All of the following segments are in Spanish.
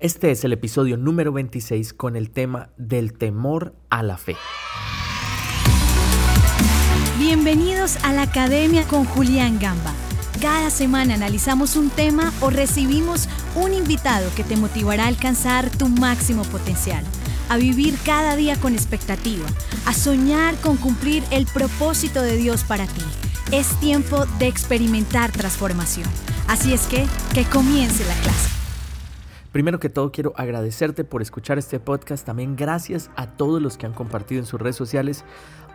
Este es el episodio número 26 con el tema del temor a la fe. Bienvenidos a la Academia con Julián Gamba. Cada semana analizamos un tema o recibimos un invitado que te motivará a alcanzar tu máximo potencial, a vivir cada día con expectativa, a soñar con cumplir el propósito de Dios para ti. Es tiempo de experimentar transformación. Así es que, que comience la clase. Primero que todo quiero agradecerte por escuchar este podcast, también gracias a todos los que han compartido en sus redes sociales.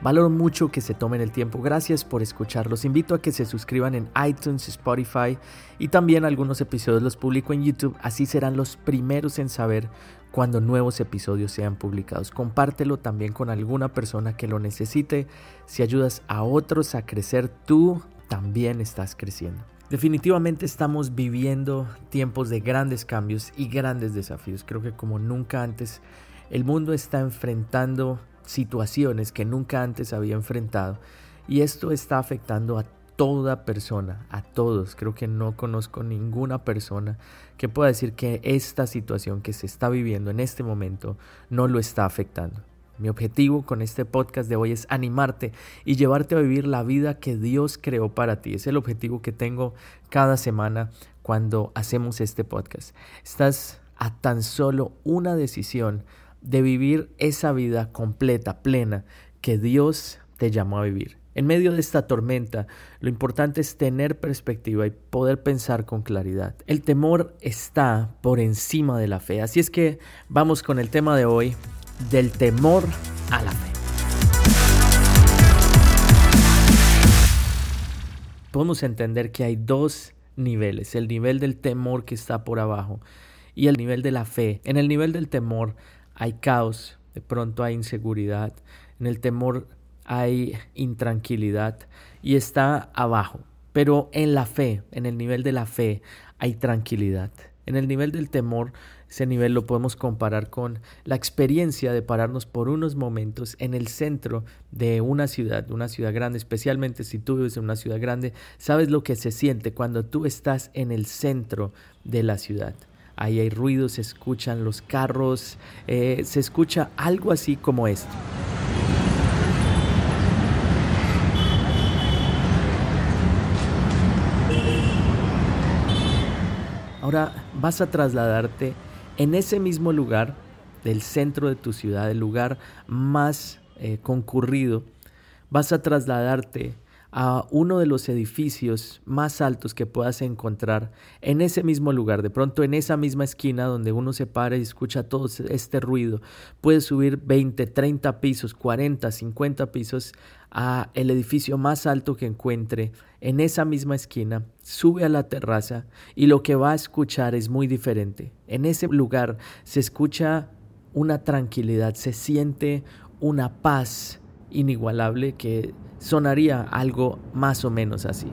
Valoro mucho que se tomen el tiempo, gracias por escuchar. Los invito a que se suscriban en iTunes, Spotify y también algunos episodios los publico en YouTube, así serán los primeros en saber cuando nuevos episodios sean publicados. Compártelo también con alguna persona que lo necesite. Si ayudas a otros a crecer, tú también estás creciendo. Definitivamente estamos viviendo tiempos de grandes cambios y grandes desafíos. Creo que como nunca antes el mundo está enfrentando situaciones que nunca antes había enfrentado y esto está afectando a toda persona, a todos. Creo que no conozco ninguna persona que pueda decir que esta situación que se está viviendo en este momento no lo está afectando. Mi objetivo con este podcast de hoy es animarte y llevarte a vivir la vida que Dios creó para ti. Es el objetivo que tengo cada semana cuando hacemos este podcast. Estás a tan solo una decisión de vivir esa vida completa, plena, que Dios te llamó a vivir. En medio de esta tormenta, lo importante es tener perspectiva y poder pensar con claridad. El temor está por encima de la fe. Así es que vamos con el tema de hoy, del temor a la fe. Podemos entender que hay dos niveles, el nivel del temor que está por abajo y el nivel de la fe. En el nivel del temor hay caos, de pronto hay inseguridad, en el temor hay intranquilidad y está abajo. Pero en la fe, en el nivel de la fe, hay tranquilidad. En el nivel del temor ese nivel lo podemos comparar con la experiencia de pararnos por unos momentos en el centro de una ciudad, una ciudad grande, especialmente si tú vives en una ciudad grande, sabes lo que se siente cuando tú estás en el centro de la ciudad. Ahí hay ruidos, se escuchan los carros, eh, se escucha algo así como esto. Ahora vas a trasladarte en ese mismo lugar del centro de tu ciudad, el lugar más eh, concurrido, vas a trasladarte a uno de los edificios más altos que puedas encontrar en ese mismo lugar, de pronto en esa misma esquina donde uno se para y escucha todo este ruido, puedes subir 20, 30 pisos, 40, 50 pisos a el edificio más alto que encuentre en esa misma esquina, sube a la terraza y lo que va a escuchar es muy diferente. En ese lugar se escucha una tranquilidad, se siente una paz inigualable que sonaría algo más o menos así.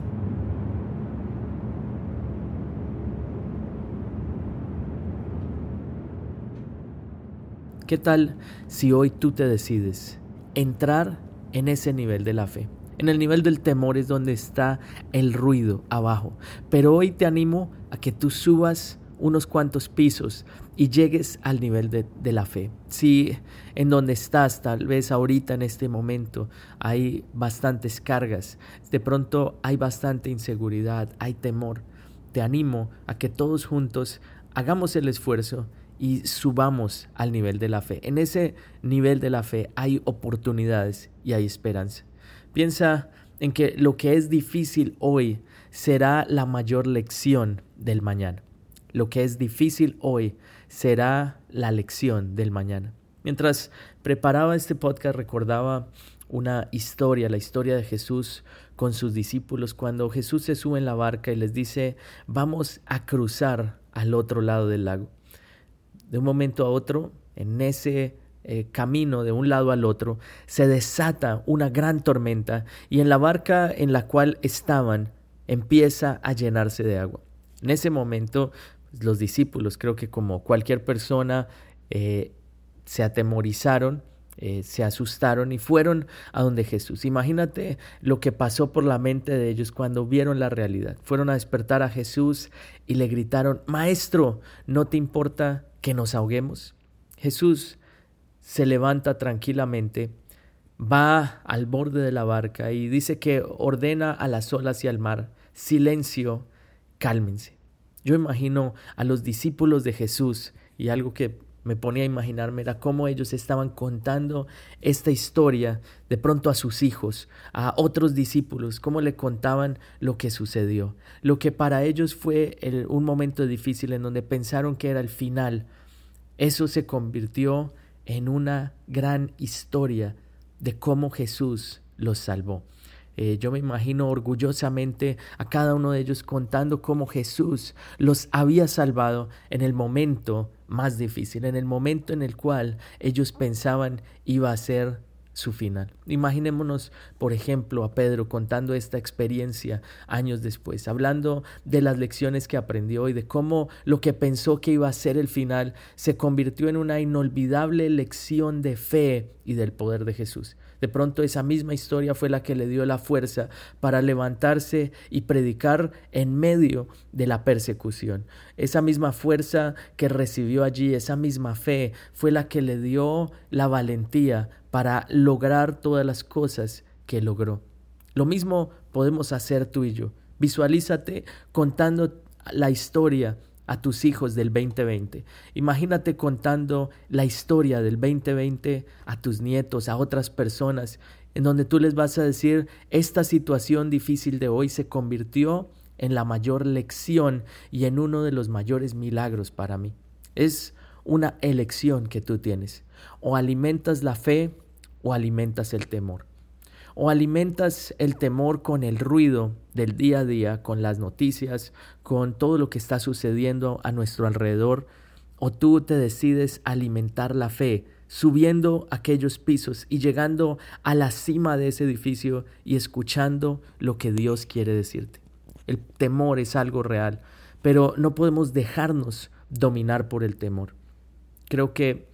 ¿Qué tal si hoy tú te decides entrar en ese nivel de la fe? En el nivel del temor es donde está el ruido abajo. Pero hoy te animo a que tú subas unos cuantos pisos y llegues al nivel de, la fe. Si en donde estás, tal vez ahorita en este momento, hay bastantes cargas, de pronto hay bastante inseguridad, hay temor, te animo a que todos juntos hagamos el esfuerzo y subamos al nivel de la fe. En ese nivel de la fe hay oportunidades y hay esperanza. Piensa en que lo que es difícil hoy será la mayor lección del mañana. Lo que es difícil hoy será la lección del mañana. Mientras preparaba este podcast recordaba una historia, la historia de Jesús con sus discípulos cuando Jesús se sube en la barca y les dice, vamos a cruzar al otro lado del lago. De un momento a otro, en ese eh, camino de un lado al otro, se desata una gran tormenta y en la barca en la cual estaban empieza a llenarse de agua. En ese momento los discípulos, creo que como cualquier persona, eh, se atemorizaron, eh, se asustaron y fueron a donde Jesús. Imagínate lo que pasó por la mente de ellos cuando vieron la realidad. Fueron a despertar a Jesús y le gritaron, Maestro, ¿no te importa que nos ahoguemos. Jesús se levanta tranquilamente, va al borde de la barca y dice que ordena a las olas y al mar, silencio, cálmense. Yo imagino a los discípulos de Jesús y algo que me ponía a imaginarme era cómo ellos estaban contando esta historia de pronto a sus hijos, a otros discípulos, cómo le contaban lo que sucedió, lo que para ellos fue un momento difícil en donde pensaron que era el final. Eso se convirtió en una gran historia de cómo Jesús los salvó. Eh, yo me imagino orgullosamente a cada uno de ellos contando cómo Jesús los había salvado en el momento más difícil, en el momento en el cual ellos pensaban iba a ser su final. Imaginémonos, por ejemplo, a Pedro contando esta experiencia años después, hablando de las lecciones que aprendió y de cómo lo que pensó que iba a ser el final se convirtió en una inolvidable lección de fe y del poder de Jesús. De pronto esa misma historia fue la que le dio la fuerza para levantarse y predicar en medio de la persecución. Esa misma fuerza que recibió allí, esa misma fe, fue la que le dio la valentía para lograr todas las cosas que logró. Lo mismo podemos hacer tú y yo. Visualízate contando la historia a tus hijos del 2020. Imagínate contando la historia del 2020 a tus nietos, a otras personas, en donde tú les vas a decir, esta situación difícil de hoy se convirtió en la mayor lección y en uno de los mayores milagros para mí. Es una elección que tú tienes. O alimentas la fe o alimentas el temor o alimentas el temor con el ruido del día a día, con las noticias, con todo lo que está sucediendo a nuestro alrededor, o tú te decides alimentar la fe, subiendo aquellos pisos y llegando a la cima de ese edificio y escuchando lo que Dios quiere decirte. El temor es algo real, pero no podemos dejarnos dominar por el temor. Creo que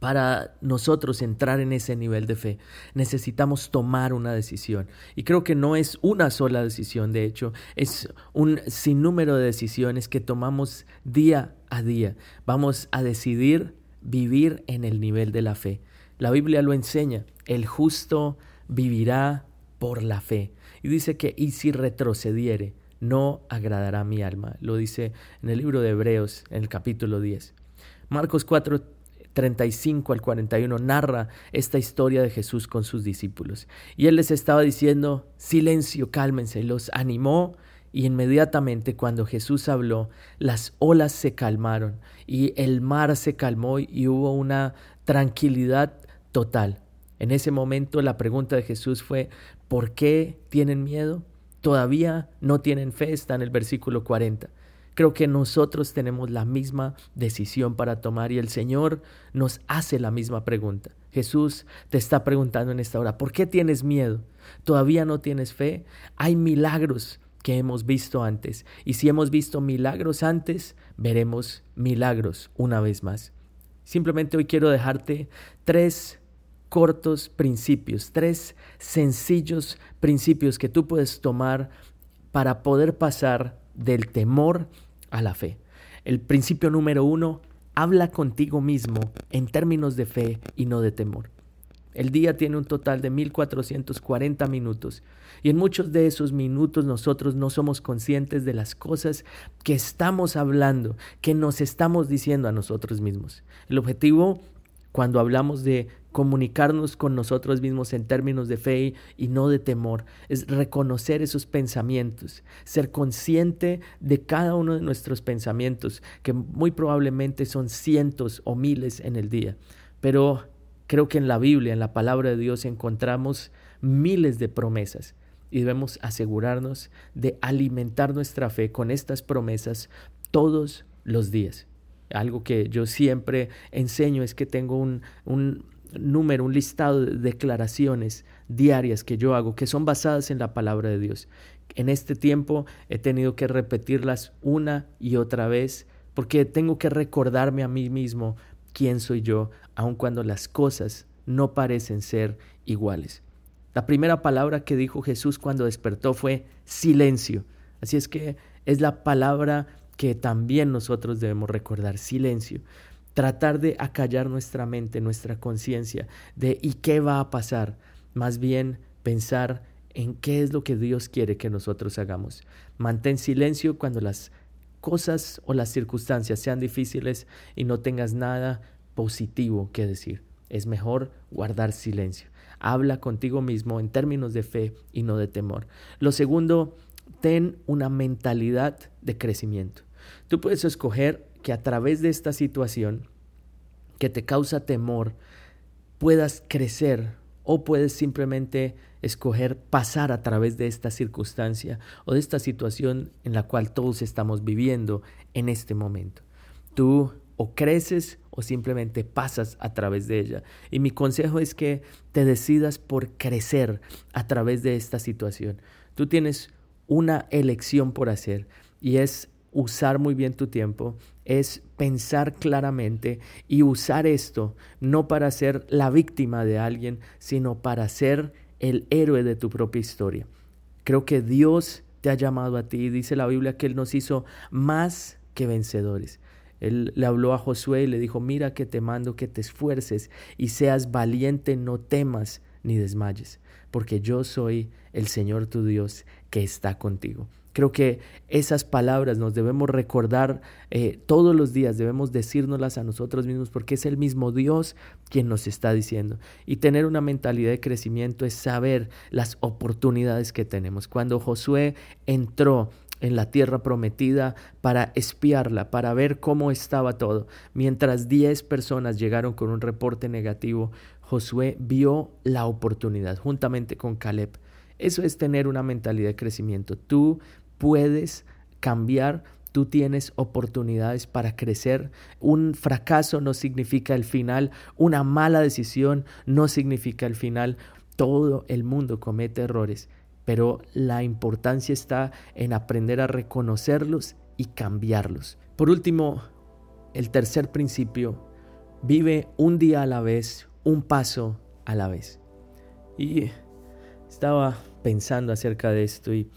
para nosotros entrar en ese nivel de fe, necesitamos tomar una decisión. Y creo que no es una sola decisión, de hecho, es un sinnúmero de decisiones que tomamos día a día. Vamos a decidir vivir en el nivel de la fe. La Biblia lo enseña, el justo vivirá por la fe. Y dice que, y si retrocediere, no agradará mi alma. Lo dice en el libro de Hebreos, en el capítulo 10. Marcos 4, 35 al 41 narra esta historia de Jesús con sus discípulos. Y él les estaba diciendo, silencio, cálmense, los animó y inmediatamente cuando Jesús habló, las olas se calmaron y el mar se calmó y hubo una tranquilidad total. En ese momento la pregunta de Jesús fue, ¿por qué tienen miedo? ¿Todavía no tienen fe? Está en el versículo 40. Creo que nosotros tenemos la misma decisión para tomar y el Señor nos hace la misma pregunta. Jesús te está preguntando en esta hora, ¿por qué tienes miedo? ¿Todavía no tienes fe? Hay milagros que hemos visto antes y si hemos visto milagros antes, veremos milagros una vez más. Simplemente hoy quiero dejarte tres cortos principios, tres sencillos principios que tú puedes tomar para poder pasar del temor a la fe. El principio número uno, habla contigo mismo en términos de fe y no de temor. El día tiene un total de 1440 minutos y en muchos de esos minutos nosotros no somos conscientes de las cosas que estamos hablando, que nos estamos diciendo a nosotros mismos. El objetivo cuando hablamos de comunicarnos con nosotros mismos en términos de fe y no de temor, es reconocer esos pensamientos, ser consciente de cada uno de nuestros pensamientos, que muy probablemente son cientos o miles en el día. Pero creo que en la Biblia, en la palabra de Dios, encontramos miles de promesas y debemos asegurarnos de alimentar nuestra fe con estas promesas todos los días. Algo que yo siempre enseño es que tengo un, un número, un listado de declaraciones diarias que yo hago que son basadas en la palabra de Dios. En este tiempo he tenido que repetirlas una y otra vez porque tengo que recordarme a mí mismo quién soy yo, aun cuando las cosas no parecen ser iguales. La primera palabra que dijo Jesús cuando despertó fue silencio. Así es que es la palabra que también nosotros debemos recordar, silencio. Tratar de acallar nuestra mente, nuestra conciencia de ¿y qué va a pasar? Más bien pensar en qué es lo que Dios quiere que nosotros hagamos. Mantén silencio cuando las cosas o las circunstancias sean difíciles y no tengas nada positivo que decir. Es mejor guardar silencio. Habla contigo mismo en términos de fe y no de temor. Lo segundo, ten una mentalidad de crecimiento. Tú puedes escoger que a través de esta situación que te causa temor puedas crecer o puedes simplemente escoger pasar a través de esta circunstancia o de esta situación en la cual todos estamos viviendo en este momento. Tú o creces o simplemente pasas a través de ella. Y mi consejo es que te decidas por crecer a través de esta situación. Tú tienes una elección por hacer y es usar muy bien tu tiempo, es pensar claramente y usar esto no para ser la víctima de alguien, sino para ser el héroe de tu propia historia. Creo que Dios te ha llamado a ti. Dice la Biblia que Él nos hizo más que vencedores. Él le habló a Josué y le dijo, mira que te mando que te esfuerces y seas valiente, no temas ni desmayes, porque yo soy el Señor tu Dios que está contigo. Creo que esas palabras nos debemos recordar eh, todos los días, debemos decírnoslas a nosotros mismos porque es el mismo Dios quien nos está diciendo. Y tener una mentalidad de crecimiento es saber las oportunidades que tenemos. Cuando Josué entró en la tierra prometida para espiarla, para ver cómo estaba todo. Mientras diez personas llegaron con un reporte negativo, Josué vio la oportunidad juntamente con Caleb. Eso es tener una mentalidad de crecimiento. Tú puedes cambiar, tú tienes oportunidades para crecer. Un fracaso no significa el final, una mala decisión no significa el final. Todo el mundo comete errores, pero la importancia está en aprender a reconocerlos y cambiarlos. Por último, el tercer principio, vive un día a la vez, un paso a la vez. Y estaba pensando acerca de esto y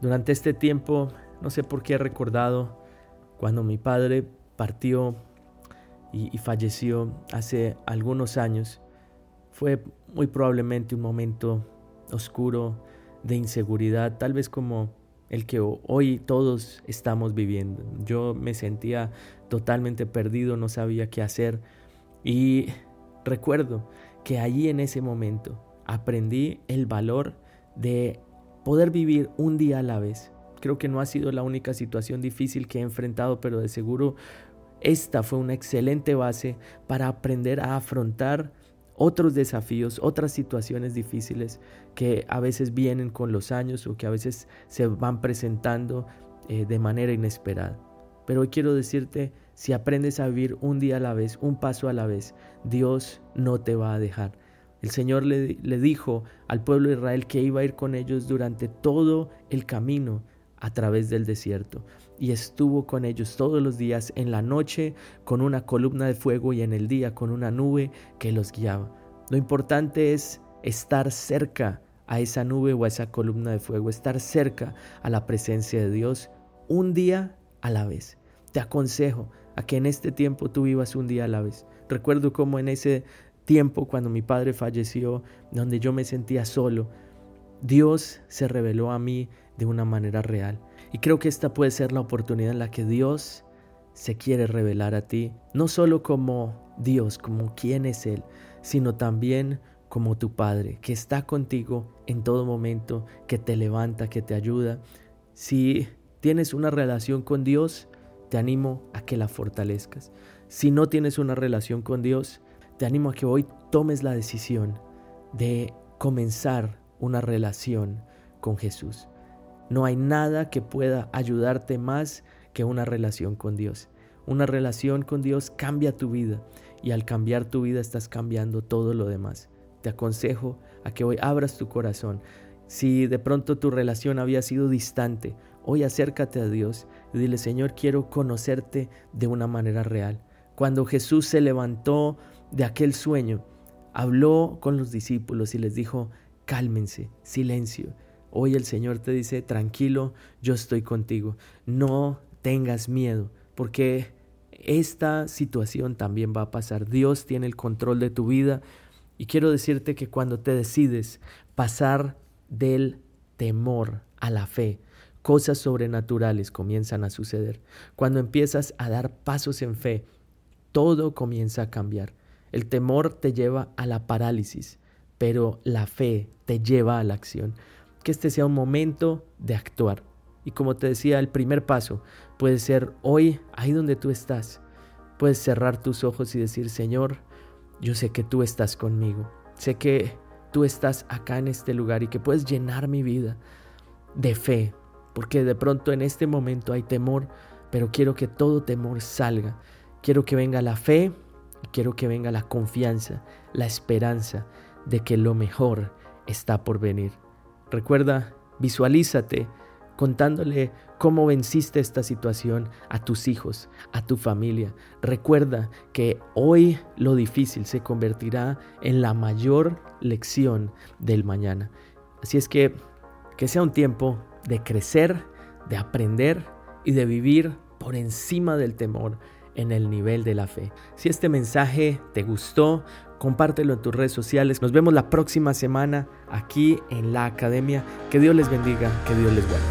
durante este tiempo, no sé por qué he recordado cuando mi padre partió y, falleció hace algunos años. Fue muy probablemente un momento oscuro de inseguridad, tal vez como el que hoy todos estamos viviendo. Yo me sentía totalmente perdido, no sabía qué hacer y recuerdo que allí en ese momento aprendí el valor de poder vivir un día a la vez. Creo que no ha sido la única situación difícil que he enfrentado, pero de seguro esta fue una excelente base para aprender a afrontar otros desafíos, otras situaciones difíciles que a veces vienen con los años o que a veces se van presentando eh, de manera inesperada. Pero hoy quiero decirte, si aprendes a vivir un día a la vez, un paso a la vez, Dios no te va a dejar. El Señor le, dijo al pueblo de Israel que iba a ir con ellos durante todo el camino a través del desierto. Y estuvo con ellos todos los días, en la noche con una columna de fuego y en el día con una nube que los guiaba. Lo importante es estar cerca a esa nube o a esa columna de fuego, estar cerca a la presencia de Dios un día a la vez. Te aconsejo a que en este tiempo tú vivas un día a la vez. Recuerdo cómo en ese tiempo cuando mi padre falleció, donde yo me sentía solo, Dios se reveló a mí de una manera real. Y creo que esta puede ser la oportunidad en la que Dios se quiere revelar a ti, no solo como Dios, como quién es Él, sino también como tu Padre, que está contigo en todo momento, que te levanta, que te ayuda. Si tienes una relación con Dios, te animo a que la fortalezcas. Si no tienes una relación con Dios, te animo a que hoy tomes la decisión de comenzar una relación con Jesús. No hay nada que pueda ayudarte más que una relación con Dios. Una relación con Dios cambia tu vida y al cambiar tu vida estás cambiando todo lo demás. Te aconsejo a que hoy abras tu corazón. Si de pronto tu relación había sido distante, hoy acércate a Dios y dile, Señor, quiero conocerte de una manera real. Cuando Jesús se levantó de aquel sueño, habló con los discípulos y les dijo, cálmense, silencio. Hoy el Señor te dice, tranquilo, yo estoy contigo. No tengas miedo, porque esta situación también va a pasar. Dios tiene el control de tu vida y quiero decirte que cuando te decides pasar del temor a la fe, cosas sobrenaturales comienzan a suceder. Cuando empiezas a dar pasos en fe, todo comienza a cambiar. El temor te lleva a la parálisis, pero la fe te lleva a la acción. Que este sea un momento de actuar. Y como te decía, el primer paso puede ser hoy, ahí donde tú estás. Puedes cerrar tus ojos y decir, Señor, yo sé que tú estás conmigo. Sé que tú estás acá en este lugar y que puedes llenar mi vida de fe. Porque de pronto en este momento hay temor, pero quiero que todo temor salga. Quiero que venga la fe y quiero que venga la confianza, la esperanza de que lo mejor está por venir. Recuerda, visualízate contándole cómo venciste esta situación a tus hijos, a tu familia. Recuerda que hoy lo difícil se convertirá en la mayor lección del mañana. Así es que que sea un tiempo de crecer, de aprender y de vivir por encima del temor en el nivel de la fe. Si este mensaje te gustó, compártelo en tus redes sociales. Nos vemos la próxima semana aquí en la academia. Que Dios les bendiga, que Dios les guarde.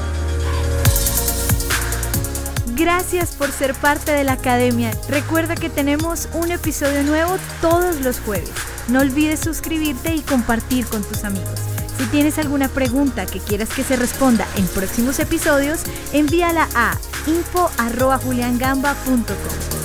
Gracias por ser parte de la academia. Recuerda que tenemos un episodio nuevo todos los jueves. No olvides suscribirte y compartir con tus amigos. Si tienes alguna pregunta que quieras que se responda en próximos episodios, envíala a info.juliangamba.com.